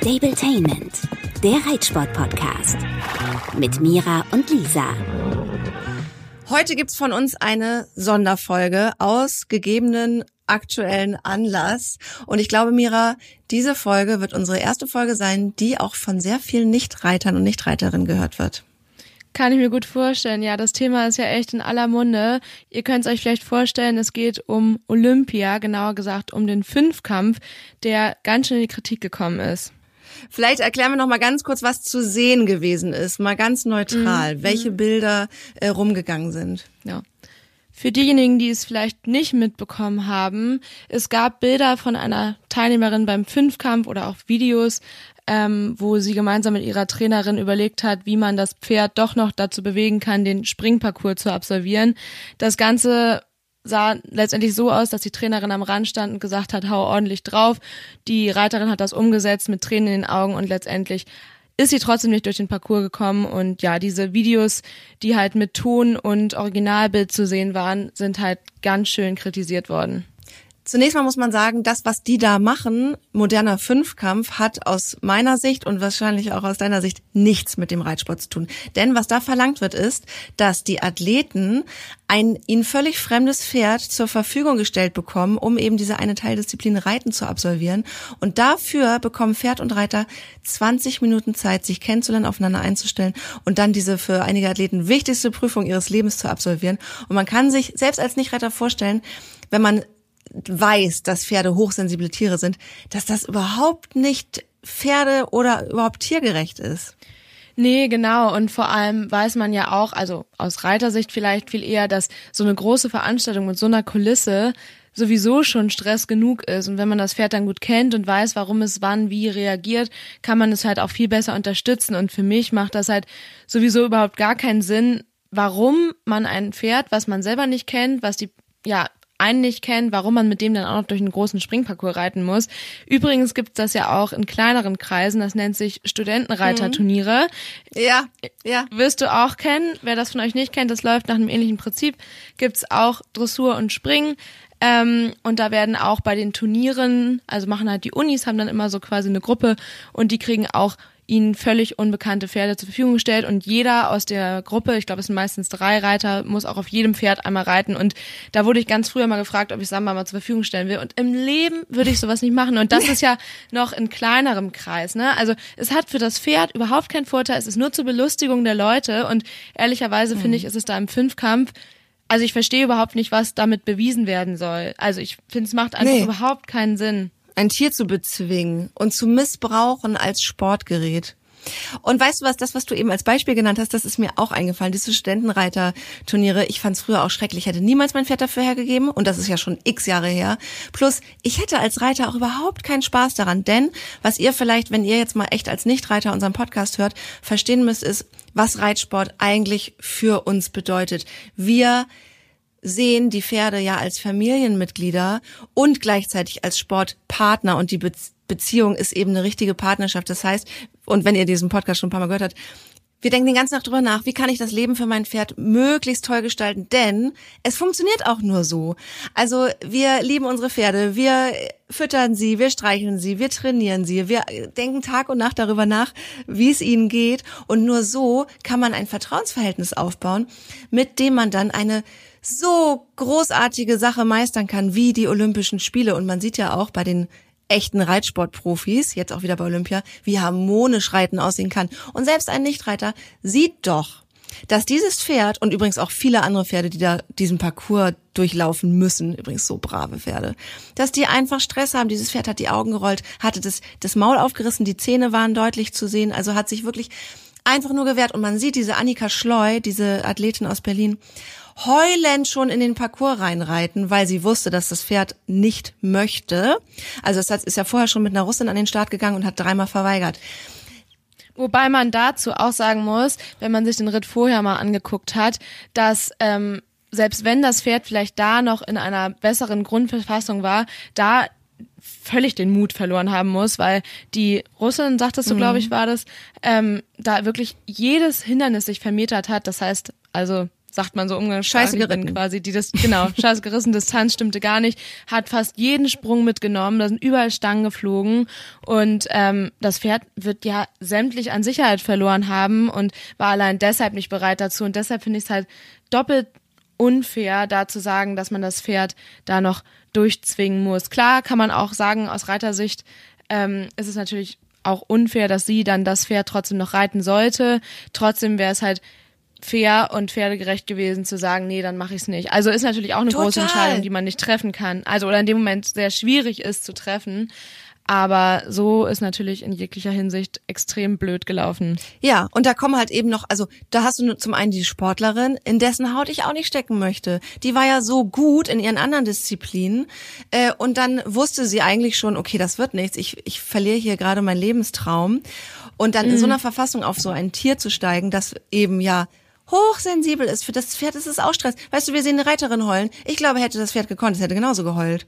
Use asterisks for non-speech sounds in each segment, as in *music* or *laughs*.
Stabletainment, der Reitsport-Podcast. Mit Mira und Lisa. Heute gibt's von uns eine Sonderfolge aus gegebenen aktuellen Anlass. Und ich glaube, Mira, diese Folge wird unsere erste Folge sein, die auch von sehr vielen Nichtreitern und Nichtreiterinnen gehört wird. Kann ich mir gut vorstellen. Ja, das Thema ist ja echt in aller Munde. Ihr könnt es euch vielleicht vorstellen, es geht um Olympia, genauer gesagt um den Fünfkampf, der ganz schön in die Kritik gekommen ist. Vielleicht erklären wir noch mal ganz kurz, was zu sehen gewesen ist, mal ganz neutral, mhm. welche Bilder äh, rumgegangen sind. Ja. Für diejenigen, die es vielleicht nicht mitbekommen haben, es gab Bilder von einer Teilnehmerin beim Fünfkampf oder auch Videos, ähm, wo sie gemeinsam mit ihrer Trainerin überlegt hat, wie man das Pferd doch noch dazu bewegen kann, den Springparcours zu absolvieren. Das Ganze sah letztendlich so aus, dass die Trainerin am Rand stand und gesagt hat, hau ordentlich drauf. Die Reiterin hat das umgesetzt mit Tränen in den Augen und letztendlich ist sie trotzdem nicht durch den Parcours gekommen und ja, diese Videos, die halt mit Ton und Originalbild zu sehen waren, sind halt ganz schön kritisiert worden. Zunächst mal muss man sagen, das, was die da machen, moderner Fünfkampf, hat aus meiner Sicht und wahrscheinlich auch aus deiner Sicht nichts mit dem Reitsport zu tun. Denn was da verlangt wird, ist, dass die Athleten ein ihnen völlig fremdes Pferd zur Verfügung gestellt bekommen, um eben diese eine Teildisziplin Reiten zu absolvieren. Und dafür bekommen Pferd und Reiter 20 Minuten Zeit, sich kennenzulernen, aufeinander einzustellen und dann diese für einige Athleten wichtigste Prüfung ihres Lebens zu absolvieren. Und man kann sich selbst als Nichtreiter vorstellen, wenn man weiß, dass Pferde hochsensible Tiere sind, dass das überhaupt nicht Pferde oder überhaupt tiergerecht ist. Nee, genau. Und vor allem weiß man ja auch, also aus Reitersicht vielleicht viel eher, dass so eine große Veranstaltung mit so einer Kulisse sowieso schon Stress genug ist. Und wenn man das Pferd dann gut kennt und weiß, warum es wann wie reagiert, kann man es halt auch viel besser unterstützen. Und für mich macht das halt sowieso überhaupt gar keinen Sinn, warum man ein Pferd, was man selber nicht kennt, was die ja einen nicht kennt, warum man mit dem dann auch noch durch einen großen Springparcours reiten muss. Übrigens gibt's das ja auch in kleineren Kreisen, das nennt sich Studentenreiterturniere. Mhm. Ja, ja. Wirst du auch kennen. Wer das von euch nicht kennt, das läuft nach einem ähnlichen Prinzip. Gibt's auch Dressur und Springen. Ähm, und da werden auch bei den Turnieren, also machen halt die Unis, haben dann immer so quasi eine Gruppe und die kriegen auch ihnen völlig unbekannte Pferde zur Verfügung gestellt und jeder aus der Gruppe, ich glaube es sind meistens drei Reiter, muss auch auf jedem Pferd einmal reiten und da wurde ich ganz früher mal gefragt, ob ich Samba mal zur Verfügung stellen will und im Leben würde ich sowas nicht machen und das ist ja noch in kleinerem Kreis, ne? Also es hat für das Pferd überhaupt keinen Vorteil, es ist nur zur Belustigung der Leute und ehrlicherweise mhm. finde ich, ist es da im Fünfkampf also ich verstehe überhaupt nicht, was damit bewiesen werden soll. Also ich finde, es macht einfach nee. überhaupt keinen Sinn ein Tier zu bezwingen und zu missbrauchen als Sportgerät. Und weißt du was, das, was du eben als Beispiel genannt hast, das ist mir auch eingefallen. Diese Studentenreiter-Turniere, ich fand es früher auch schrecklich. Ich hätte niemals mein Pferd dafür hergegeben und das ist ja schon x Jahre her. Plus, ich hätte als Reiter auch überhaupt keinen Spaß daran, denn was ihr vielleicht, wenn ihr jetzt mal echt als Nichtreiter unseren Podcast hört, verstehen müsst, ist, was Reitsport eigentlich für uns bedeutet. Wir sehen die Pferde ja als Familienmitglieder und gleichzeitig als Sportpartner und die Be Beziehung ist eben eine richtige Partnerschaft. Das heißt, und wenn ihr diesen Podcast schon ein paar Mal gehört habt, wir denken den ganzen Tag drüber nach, wie kann ich das Leben für mein Pferd möglichst toll gestalten, denn es funktioniert auch nur so. Also wir lieben unsere Pferde, wir füttern sie, wir streicheln sie, wir trainieren sie, wir denken Tag und Nacht darüber nach, wie es ihnen geht und nur so kann man ein Vertrauensverhältnis aufbauen, mit dem man dann eine so großartige Sache meistern kann wie die Olympischen Spiele. Und man sieht ja auch bei den echten Reitsportprofis, jetzt auch wieder bei Olympia, wie harmonisch Reiten aussehen kann. Und selbst ein Nichtreiter sieht doch, dass dieses Pferd und übrigens auch viele andere Pferde, die da diesen Parcours durchlaufen müssen, übrigens so brave Pferde, dass die einfach Stress haben. Dieses Pferd hat die Augen gerollt, hatte das, das Maul aufgerissen, die Zähne waren deutlich zu sehen, also hat sich wirklich einfach nur gewehrt. Und man sieht diese Annika Schleu, diese Athletin aus Berlin, heulend schon in den Parcours reinreiten, weil sie wusste, dass das Pferd nicht möchte. Also es ist ja vorher schon mit einer Russin an den Start gegangen und hat dreimal verweigert. Wobei man dazu auch sagen muss, wenn man sich den Ritt vorher mal angeguckt hat, dass ähm, selbst wenn das Pferd vielleicht da noch in einer besseren Grundverfassung war, da völlig den Mut verloren haben muss, weil die Russin, sagtest du, mhm. glaube ich, war das, ähm, da wirklich jedes Hindernis sich vermetert hat. Das heißt, also sagt man so umgangssprachlich geritten. quasi, die das, genau, *laughs* scheiße gerissen, Distanz stimmte gar nicht, hat fast jeden Sprung mitgenommen, da sind überall Stangen geflogen und ähm, das Pferd wird ja sämtlich an Sicherheit verloren haben und war allein deshalb nicht bereit dazu und deshalb finde ich es halt doppelt unfair, da zu sagen, dass man das Pferd da noch durchzwingen muss. Klar kann man auch sagen, aus Reitersicht ähm, ist es natürlich auch unfair, dass sie dann das Pferd trotzdem noch reiten sollte. Trotzdem wäre es halt fair und pferdegerecht gewesen zu sagen, nee, dann mache ich es nicht. Also ist natürlich auch eine Total. große Entscheidung, die man nicht treffen kann. Also oder in dem Moment sehr schwierig ist zu treffen. Aber so ist natürlich in jeglicher Hinsicht extrem blöd gelaufen. Ja, und da kommen halt eben noch, also da hast du zum einen die Sportlerin, in dessen Haut ich auch nicht stecken möchte. Die war ja so gut in ihren anderen Disziplinen äh, und dann wusste sie eigentlich schon, okay, das wird nichts, ich, ich verliere hier gerade meinen Lebenstraum. Und dann in so einer Verfassung auf so ein Tier zu steigen, das eben ja hochsensibel ist. Für das Pferd ist es auch Stress. Weißt du, wir sehen eine Reiterin heulen. Ich glaube, hätte das Pferd gekonnt, es hätte genauso geheult.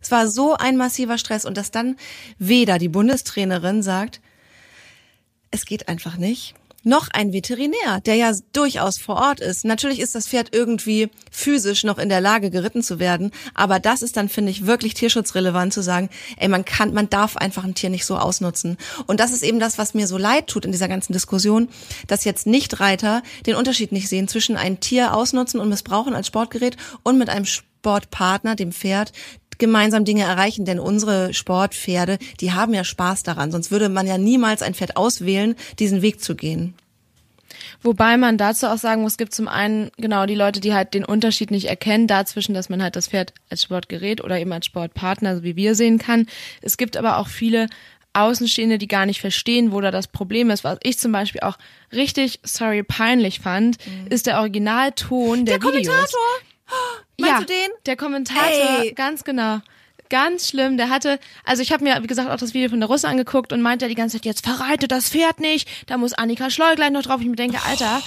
Es war so ein massiver Stress und dass dann weder die Bundestrainerin sagt, es geht einfach nicht, noch ein Veterinär, der ja durchaus vor Ort ist. Natürlich ist das Pferd irgendwie physisch noch in der Lage, geritten zu werden, aber das ist dann, finde ich, wirklich tierschutzrelevant zu sagen, ey, man kann, man darf einfach ein Tier nicht so ausnutzen. Und das ist eben das, was mir so leid tut in dieser ganzen Diskussion, dass jetzt Nichtreiter den Unterschied nicht sehen zwischen ein Tier ausnutzen und missbrauchen als Sportgerät und mit einem Sportpartner, dem Pferd, gemeinsam Dinge erreichen, denn unsere Sportpferde, die haben ja Spaß daran, sonst würde man ja niemals ein Pferd auswählen, diesen Weg zu gehen. Wobei man dazu auch sagen muss, es gibt zum einen genau die Leute, die halt den Unterschied nicht erkennen, dazwischen, dass man halt das Pferd als Sportgerät oder eben als Sportpartner, so wie wir sehen kann. Es gibt aber auch viele Außenstehende, die gar nicht verstehen, wo da das Problem ist. Was ich zum Beispiel auch richtig, sorry, peinlich fand, ist der Originalton der, Mhm. Der Videos. Kommentator! Meinst ja, du den? Der Kommentator, Ey. ganz genau. Ganz schlimm. Der hatte, also ich habe mir, wie gesagt, auch das Video von der Russe angeguckt und meinte die ganze Zeit, jetzt verreite das Pferd nicht, da muss Annika Schleu gleich noch drauf. Ich mir denke, Alter,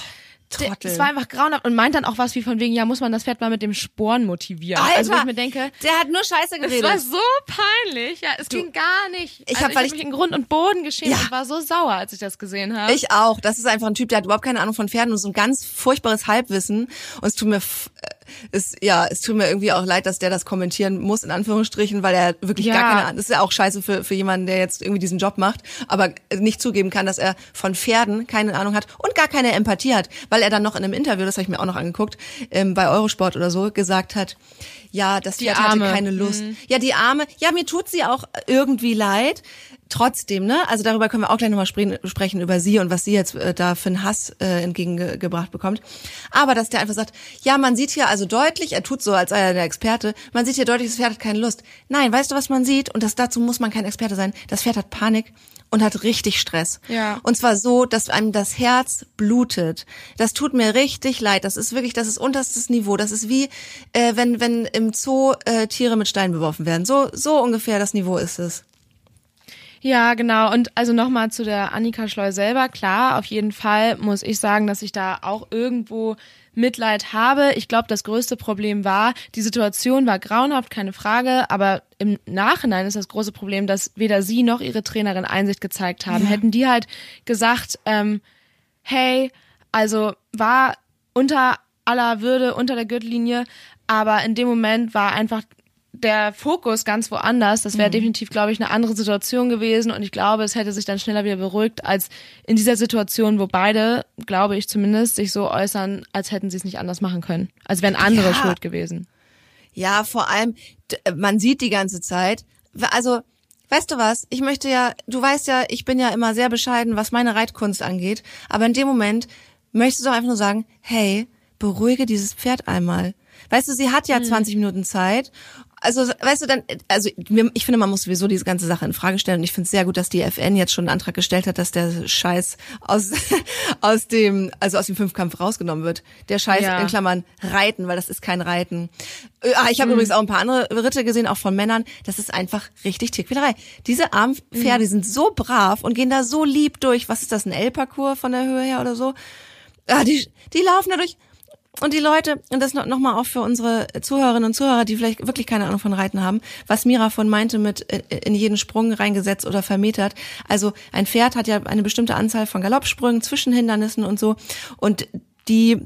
der, Trottel. es war einfach grauenhaft und meint dann auch was wie von wegen, ja, muss man das Pferd mal mit dem Sporen motivieren. Alter, also wo ich mir denke, der hat nur Scheiße geredet. war so peinlich. Ja, es ging gar nicht. Ich also hab, mich in Grund und Boden geschämt Ja. und war so sauer, als ich das gesehen habe. Ich auch. Das ist einfach ein Typ, der hat überhaupt keine Ahnung von Pferden und so ein ganz furchtbares Halbwissen. Und es tut mir, es, ja, es tut mir irgendwie auch leid, dass der das kommentieren muss, in Anführungsstrichen, weil er wirklich Ja. gar keine Ahnung, das ist ja auch scheiße für, für jemanden, der jetzt irgendwie diesen Job macht, aber nicht zugeben kann, dass er von Pferden keine Ahnung hat und gar keine Empathie hat, weil er dann noch in einem Interview, das habe ich mir auch noch angeguckt, ähm, bei Eurosport oder so, gesagt hat, ja, das Die Pferd hatte Arme. keine Lust. Ja, die Arme, ja, mir tut sie auch irgendwie leid. Trotzdem, ne? Also darüber können wir auch gleich nochmal spre sprechen, über sie und was sie jetzt äh, da für einen Hass äh, entgegengebracht bekommt. Aber dass der einfach sagt, ja, man sieht hier also deutlich, er tut so, als sei er der Experte, man sieht hier deutlich, das Pferd hat keine Lust. Nein, weißt du, was man sieht? Und das, dazu muss man kein Experte sein. Das Pferd hat Panik und hat richtig Stress. Ja. Und zwar so, dass einem das Herz blutet. Das tut mir richtig leid. Das ist wirklich, das ist unterstes Niveau. Das ist wie, äh, wenn, wenn im Zoo äh, Tiere mit Steinen beworfen werden. So, so ungefähr das Niveau ist es. Ja, genau. Und also nochmal zu der Annika Schleu selber. Klar, auf jeden Fall muss ich sagen, dass ich da auch irgendwo Mitleid habe. Ich glaube, das größte Problem war, die Situation war grauenhaft, keine Frage, aber im Nachhinein ist das große Problem, dass weder sie noch ihre Trainerin Einsicht gezeigt haben. Hätten die halt gesagt, ähm, hey, also war unter aller Würde, unter der Gürtellinie, aber in dem Moment war einfach der Fokus ganz woanders. Das wäre definitiv, glaube ich, eine andere Situation gewesen und ich glaube, es hätte sich dann schneller wieder beruhigt als in dieser Situation, wo beide, glaube ich zumindest, sich so äußern, als hätten sie es nicht anders machen können. Als wären andere Ja. schuld gewesen. Ja, vor allem, d- man sieht die ganze Zeit, also, weißt du was, ich möchte ja, du weißt ja, ich bin ja immer sehr bescheiden, was meine Reitkunst angeht, aber in dem Moment möchtest du doch einfach nur sagen, hey, beruhige dieses Pferd einmal. Weißt du, sie hat ja 20 Minuten Zeit. Also, weißt du, dann, also ich finde, man muss sowieso diese ganze Sache in Frage stellen. Und ich finde es sehr gut, dass die FN jetzt schon einen Antrag gestellt hat, dass der Scheiß aus, *laughs* aus dem, also aus dem Fünfkampf rausgenommen wird. Der Scheiß Ja. in Klammern Reiten, weil das ist kein Reiten. Äh, ah, Ich habe übrigens auch ein paar andere Ritte gesehen, auch von Männern. Das ist einfach richtig Tierquälerei. Diese armen Pferde die sind so brav und gehen da so lieb durch. Was ist das, ein L-Parcours von der Höhe her oder so? Ah, die, die laufen da durch. Und die Leute, und das noch, mal auch für unsere Zuhörerinnen und Zuhörer, die vielleicht wirklich keine Ahnung von Reiten haben, was Mira von meinte mit äh, in jeden Sprung reingesetzt oder vermetert. Also ein Pferd hat ja eine bestimmte Anzahl von Galoppsprüngen, Zwischenhindernissen und so. Und die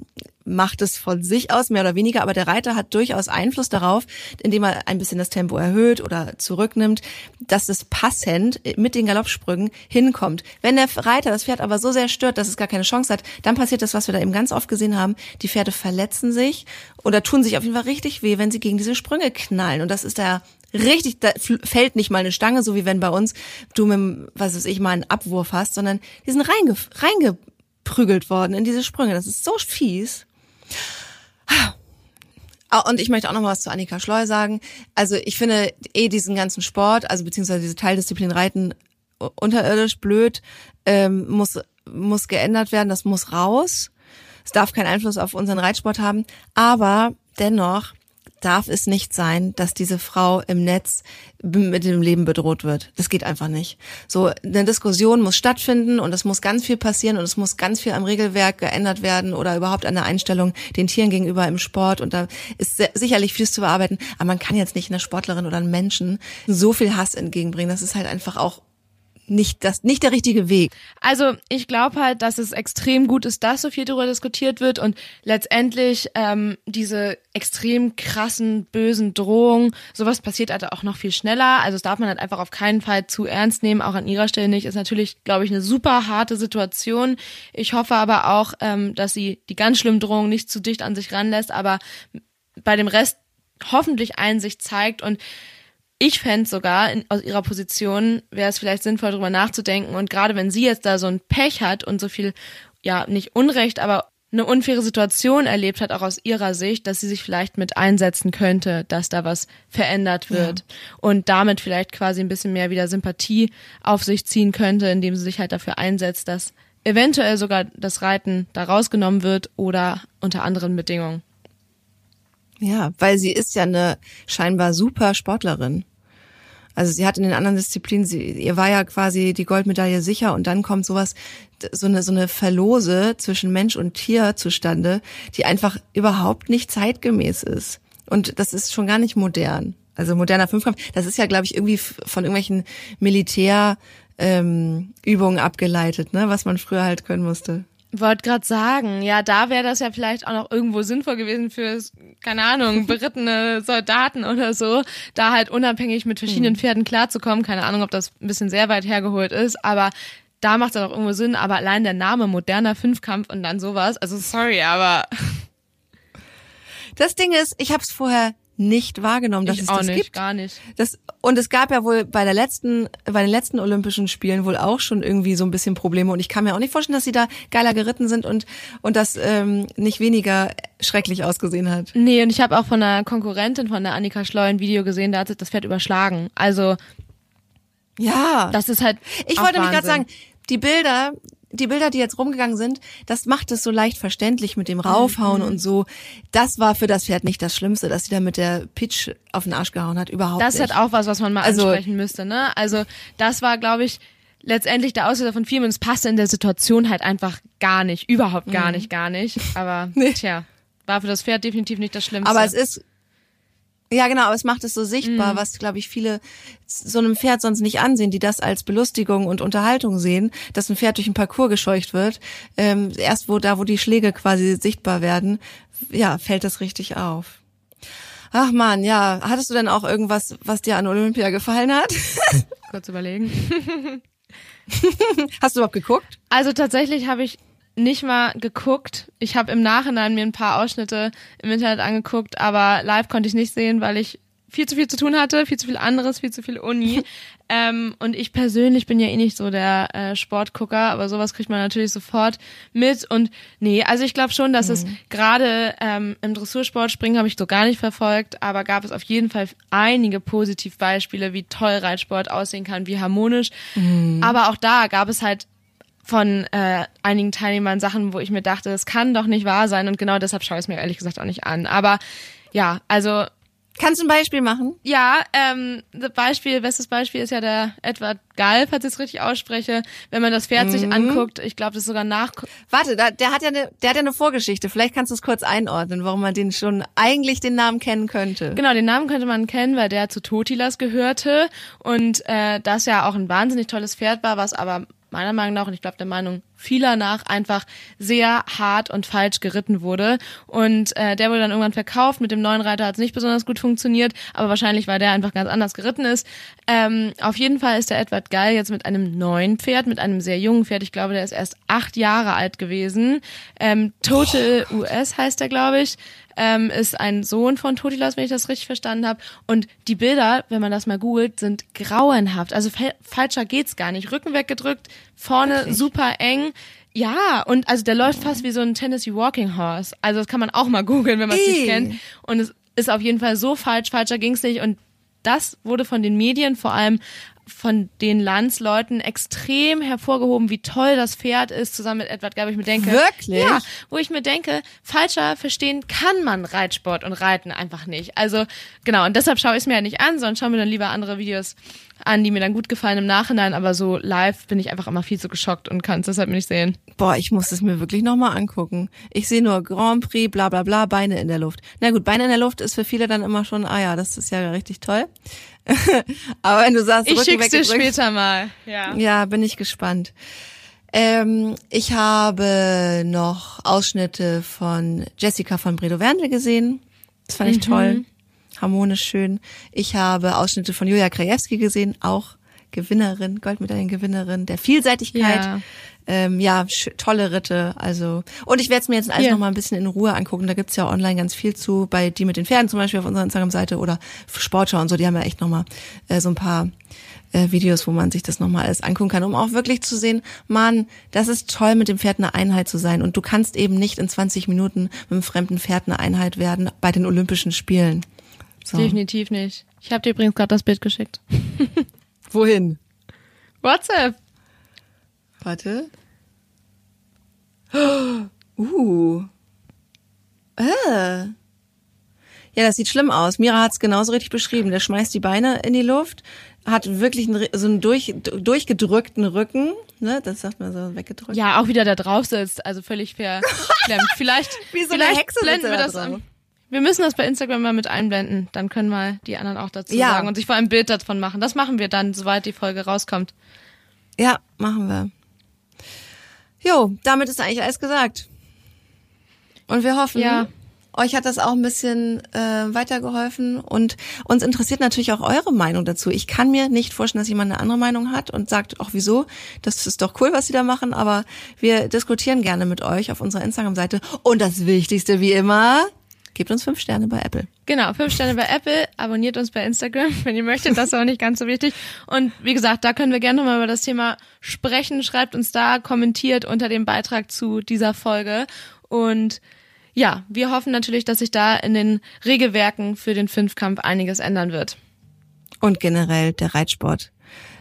macht es von sich aus, mehr oder weniger, aber der Reiter hat durchaus Einfluss darauf, indem er ein bisschen das Tempo erhöht oder zurücknimmt, dass es passend mit den Galoppsprüngen hinkommt. Wenn der Reiter das Pferd aber so sehr stört, dass es gar keine Chance hat, dann passiert das, was wir da eben ganz oft gesehen haben. Die Pferde verletzen sich oder tun sich auf jeden Fall richtig weh, wenn sie gegen diese Sprünge knallen. Und das ist der richtig, da fällt nicht mal eine Stange, so wie wenn bei uns du mit, was weiß ich, mal einen Abwurf hast, sondern die sind reinge, reingeprügelt worden in diese Sprünge. Das ist so fies. Ah, und ich möchte auch noch mal was zu Annika Schleu sagen. Also ich finde eh diesen ganzen Sport, also beziehungsweise diese Teildisziplin Reiten unterirdisch blöd, ähm, muss muss geändert werden. Das muss raus. Es darf keinen Einfluss auf unseren Reitsport haben. Aber dennoch darf es nicht sein, dass diese Frau im Netz mit dem Leben bedroht wird. Das geht einfach nicht. So eine Diskussion muss stattfinden und es muss ganz viel passieren und es muss ganz viel am Regelwerk geändert werden oder überhaupt an der Einstellung den Tieren gegenüber im Sport und da ist sicherlich vieles zu bearbeiten, aber man kann jetzt nicht einer Sportlerin oder einem Menschen so viel Hass entgegenbringen. Das ist halt einfach auch nicht das nicht der richtige Weg. Also ich glaube halt, dass es extrem gut ist, dass so viel darüber diskutiert wird und letztendlich ähm, diese extrem krassen bösen Drohungen, sowas passiert halt auch noch viel schneller. Also das darf man halt einfach auf keinen Fall zu ernst nehmen, auch an ihrer Stelle nicht. Ist natürlich, glaube ich, eine super harte Situation. Ich hoffe aber auch, ähm, dass sie die ganz schlimmen Drohungen nicht zu dicht an sich ranlässt, aber bei dem Rest hoffentlich Einsicht zeigt und ich fände sogar, in, aus ihrer Position wäre es vielleicht sinnvoll, darüber nachzudenken. Und gerade wenn sie jetzt da so ein Pech hat und so viel, ja, nicht Unrecht, aber eine unfaire Situation erlebt hat, auch aus ihrer Sicht, dass sie sich vielleicht mit einsetzen könnte, dass da was verändert wird ja. und damit vielleicht quasi ein bisschen mehr wieder Sympathie auf sich ziehen könnte, indem sie sich halt dafür einsetzt, dass eventuell sogar das Reiten da rausgenommen wird oder unter anderen Bedingungen. Ja, weil sie ist ja eine scheinbar super Sportlerin. Also sie hat in den anderen Disziplinen, sie, ihr war ja quasi die Goldmedaille sicher und dann kommt sowas, so eine, so eine Verlose zwischen Mensch und Tier zustande, die einfach überhaupt nicht zeitgemäß ist. Und das ist schon gar nicht modern. Also moderner Fünfkampf, das ist ja, glaube ich, irgendwie von irgendwelchen Militärübungen ähm, abgeleitet, ne, was man früher halt können musste. Wollte gerade sagen, ja, da wäre das ja vielleicht auch noch irgendwo sinnvoll gewesen für, keine Ahnung, *laughs* berittene Soldaten oder so, da halt unabhängig mit verschiedenen hm. Pferden klarzukommen. Keine Ahnung, ob das ein bisschen sehr weit hergeholt ist, aber da macht es auch irgendwo Sinn. Aber allein der Name moderner Fünfkampf und dann sowas, also sorry, aber das Ding ist, ich habe es vorher nicht wahrgenommen, dass ich es auch das nicht, gibt. gar nicht. Das, und es gab ja wohl bei der letzten, bei den letzten Olympischen Spielen wohl auch schon irgendwie so ein bisschen Probleme. Und ich kann mir auch nicht vorstellen, dass sie da geiler geritten sind und, und das ähm, nicht weniger schrecklich ausgesehen hat. Nee, und ich habe auch von einer Konkurrentin, von der Annika Schleu, ein Video gesehen, da hat sich das Pferd überschlagen. Also ja. Das ist halt. Ich wollte nämlich gerade sagen, die Bilder, die Bilder, die jetzt rumgegangen sind, das macht es so leicht verständlich mit dem Raufhauen mhm. und so. Das war für das Pferd nicht das Schlimmste, dass sie da mit der Pitch auf den Arsch gehauen hat, überhaupt das nicht. Das halt auch was, was man mal also, ansprechen müsste, ne? Also, das war, glaube ich, letztendlich der Auslöser von vielen und es passte in der Situation halt einfach gar nicht, überhaupt gar mhm. nicht, gar nicht. Aber, *laughs* nee. tja, war für das Pferd definitiv nicht das Schlimmste. Aber es ist ja, genau, aber es macht es so sichtbar, mm. was, glaube ich, viele so einem Pferd sonst nicht ansehen, die das als Belustigung und Unterhaltung sehen, dass ein Pferd durch ein Parcours gescheucht wird. Ähm, erst wo da, wo die Schläge quasi sichtbar werden, ja, fällt das richtig auf. Ach man, ja. Hattest du denn auch irgendwas, was dir an Olympia gefallen hat? *laughs* Kurz überlegen. *laughs* Hast du überhaupt geguckt? Also tatsächlich habe ich nicht mal geguckt. Ich habe im Nachhinein mir ein paar Ausschnitte im Internet angeguckt, aber live konnte ich nicht sehen, weil ich viel zu viel zu tun hatte, viel zu viel anderes, viel zu viel Uni. *laughs* ähm, und ich persönlich bin ja eh nicht so der äh, Sportgucker, aber sowas kriegt man natürlich sofort mit. Und nee, also ich glaube schon, dass mhm. es gerade ähm, im Dressursport springen habe ich so gar nicht verfolgt, aber gab es auf jeden Fall einige Positivbeispiele, wie toll Reitsport aussehen kann, wie harmonisch. Mhm. Aber auch da gab es halt von äh, einigen Teilnehmern Sachen, wo ich mir dachte, das kann doch nicht wahr sein und genau deshalb schaue ich es mir ehrlich gesagt auch nicht an. Aber ja, also Kannst du ein Beispiel machen? Ja, ähm, das Beispiel, bestes Beispiel ist ja der Edward Galf, falls ich es richtig ausspreche. Wenn man das Pferd mhm. sich anguckt, ich glaube, das ist sogar nach. Warte, da, der hat ja eine, der hat ja eine Vorgeschichte. Vielleicht kannst du es kurz einordnen, warum man den schon eigentlich den Namen kennen könnte. Genau, den Namen könnte man kennen, weil der zu Totilas gehörte und äh, das ja auch ein wahnsinnig tolles Pferd war, was aber meiner Meinung nach, und ich glaube der Meinung vieler nach einfach sehr hart und falsch geritten wurde. Und äh, der wurde dann irgendwann verkauft. Mit dem neuen Reiter hat es nicht besonders gut funktioniert, aber wahrscheinlich, weil der einfach ganz anders geritten ist. Ähm, auf jeden Fall ist der Edward Geil jetzt mit einem neuen Pferd, mit einem sehr jungen Pferd. Ich glaube, der ist erst acht Jahre alt gewesen. Ähm, Total Boah. US heißt der, glaube ich ähm, ist ein Sohn von Totilas, wenn ich das richtig verstanden habe. Und die Bilder, wenn man das mal googelt, sind grauenhaft. Also falscher geht's gar nicht. Rücken weggedrückt, vorne Wirklich? super eng. Ja, und also der läuft fast wie so ein Tennessee Walking Horse. Also das kann man auch mal googeln, wenn man es nicht kennt. Und es ist auf jeden Fall so falsch, falscher ging's nicht. Und das wurde von den Medien vor allem von den Landsleuten extrem hervorgehoben, wie toll das Pferd ist, zusammen mit Edward Geil, ich mir denke. Wirklich? Ja, wo ich mir denke, falscher verstehen kann man Reitsport und Reiten einfach nicht. Also, genau, und deshalb schaue ich es mir ja nicht an, sondern schaue mir dann lieber andere Videos an, die mir dann gut gefallen im Nachhinein, aber so live bin ich einfach immer viel zu geschockt und kann es deshalb nicht sehen. Boah, ich muss es mir wirklich nochmal angucken. Ich sehe nur Grand Prix, bla bla bla, Beine in der Luft. Na gut, Beine in der Luft ist für viele dann immer schon, ah ja, das ist ja richtig toll. *laughs* Aber wenn du sagst, ich schick's dir später mal. Ja. ja, bin ich gespannt. Ähm, ich habe noch Ausschnitte von Jessica von Bredow Wendel gesehen. Das fand ich mhm. toll. Harmonisch schön. Ich habe Ausschnitte von Julia Krajewski gesehen, auch Gewinnerin, Goldmedaillengewinnerin der Vielseitigkeit. Ja ähm, ja, tolle Ritte. Also und ich werde es mir jetzt alles yeah. noch mal ein bisschen in Ruhe angucken. Da gibt's ja online ganz viel zu, bei die mit den Pferden zum Beispiel auf unserer Instagram-Seite oder Sportschau und so. Die haben ja echt noch mal äh, so ein paar äh, Videos, wo man sich das nochmal alles angucken kann, um auch wirklich zu sehen, Mann, das ist toll, mit dem Pferd eine Einheit zu sein. Und du kannst eben nicht in 20 Minuten mit einem fremden Pferd eine Einheit werden bei den Olympischen Spielen. So. Definitiv nicht. Ich habe dir übrigens gerade das Bild geschickt. *laughs* Wohin? WhatsApp. Warte. *gasps* Uh. Äh. Ja, das sieht schlimm aus. Mira hat es genauso richtig beschrieben. Der schmeißt die Beine in die Luft, hat wirklich einen, so einen durch, durchgedrückten Rücken. Ne, das sagt man so weggedrückt. Ja, auch wieder da drauf sitzt, also völlig fair. *laughs* vielleicht, Wie so vielleicht eine Hexe blenden wir das an. Wir müssen das bei Instagram mal mit einblenden. Dann können mal die anderen auch dazu ja. sagen und sich vor ein Bild davon machen. Das machen wir dann, soweit die Folge rauskommt. Ja, machen wir. Jo, damit ist eigentlich alles gesagt. Und wir hoffen, ja. euch hat das auch ein bisschen äh, weitergeholfen und uns interessiert natürlich auch eure Meinung dazu. Ich kann mir nicht vorstellen, dass jemand eine andere Meinung hat und sagt, auch wieso, das ist doch cool, was sie da machen, aber wir diskutieren gerne mit euch auf unserer Instagram-Seite. Und das Wichtigste wie immer, Gebt uns fünf Sterne bei Apple. Genau, fünf Sterne bei Apple. Abonniert uns bei Instagram, *laughs* wenn ihr möchtet. Das ist auch nicht ganz so wichtig. Und wie gesagt, da können wir gerne nochmal über das Thema sprechen. Schreibt uns da, kommentiert unter dem Beitrag zu dieser Folge. Und ja, wir hoffen natürlich, dass sich da in den Regelwerken für den Fünfkampf einiges ändern wird. Und generell der Reitsport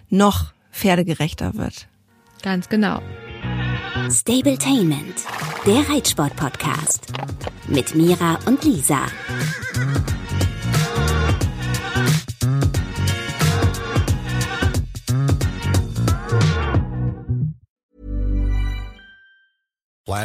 noch pferdegerechter wird. Ganz genau. Stabletainment, der Reitsport-Podcast. Mit Mira und Lisa.